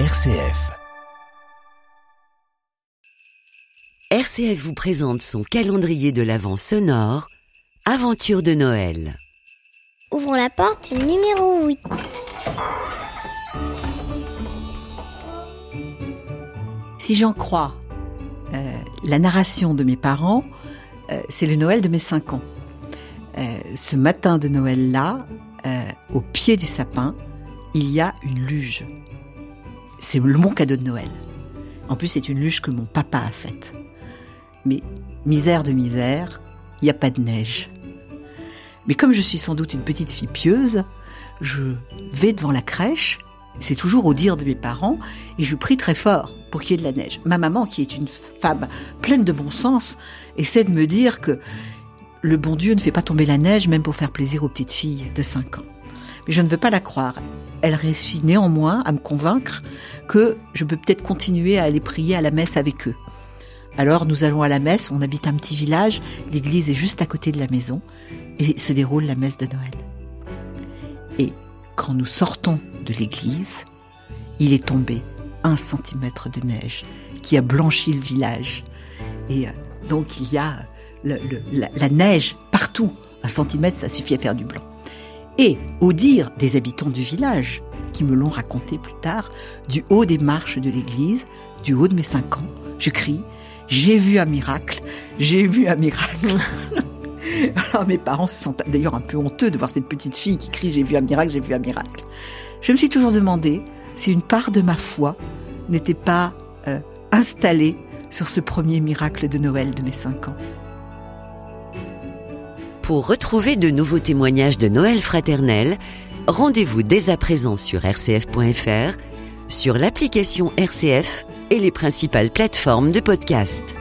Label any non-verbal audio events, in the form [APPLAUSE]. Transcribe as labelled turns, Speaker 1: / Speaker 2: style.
Speaker 1: RCF.
Speaker 2: RCF vous présente son calendrier de l'Avent sonore, Aventure de Noël.
Speaker 3: Ouvrons la porte numéro 8.
Speaker 4: Si j'en crois euh, la narration de mes parents, euh, c'est le Noël de mes 5 ans. Euh, ce matin de Noël-là, euh, au pied du sapin, il y a une luge. C'est mon cadeau de Noël. En plus, c'est une luge que mon papa a faite. Mais misère de misère, il n'y a pas de neige. Mais comme je suis sans doute une petite fille pieuse, je vais devant la crèche, c'est toujours au dire de mes parents, et je prie très fort pour qu'il y ait de la neige. Ma maman, qui est une femme pleine de bon sens, essaie de me dire que le bon Dieu ne fait pas tomber la neige même pour faire plaisir aux petites filles de 5 ans. Mais je ne veux pas la croire. Elle réussit néanmoins à me convaincre que je peux peut-être continuer à aller prier à la messe avec eux. Alors nous allons à la messe, on habite un petit village, l'église est juste à côté de la maison, et se déroule la messe de Noël. Et quand nous sortons de l'église, il est tombé un centimètre de neige qui a blanchi le village. Et euh, donc il y a la neige partout. Un centimètre, ça suffit à faire du blanc. Et au dire des habitants du village, qui me l'ont raconté plus tard, du haut des marches de l'église, du haut de mes cinq ans, je crie J'ai vu un miracle, j'ai vu un miracle. [LAUGHS] Alors mes parents se sentent d'ailleurs un peu honteux de voir cette petite fille qui crie J'ai vu un miracle, j'ai vu un miracle. Je me suis toujours demandé si une part de ma foi n'était pas euh, installée sur ce premier miracle de Noël de mes cinq ans.
Speaker 2: Pour retrouver de nouveaux témoignages de Noël fraternel, rendez-vous dès à présent sur rcf.fr, sur l'application RCF et les principales plateformes de podcast.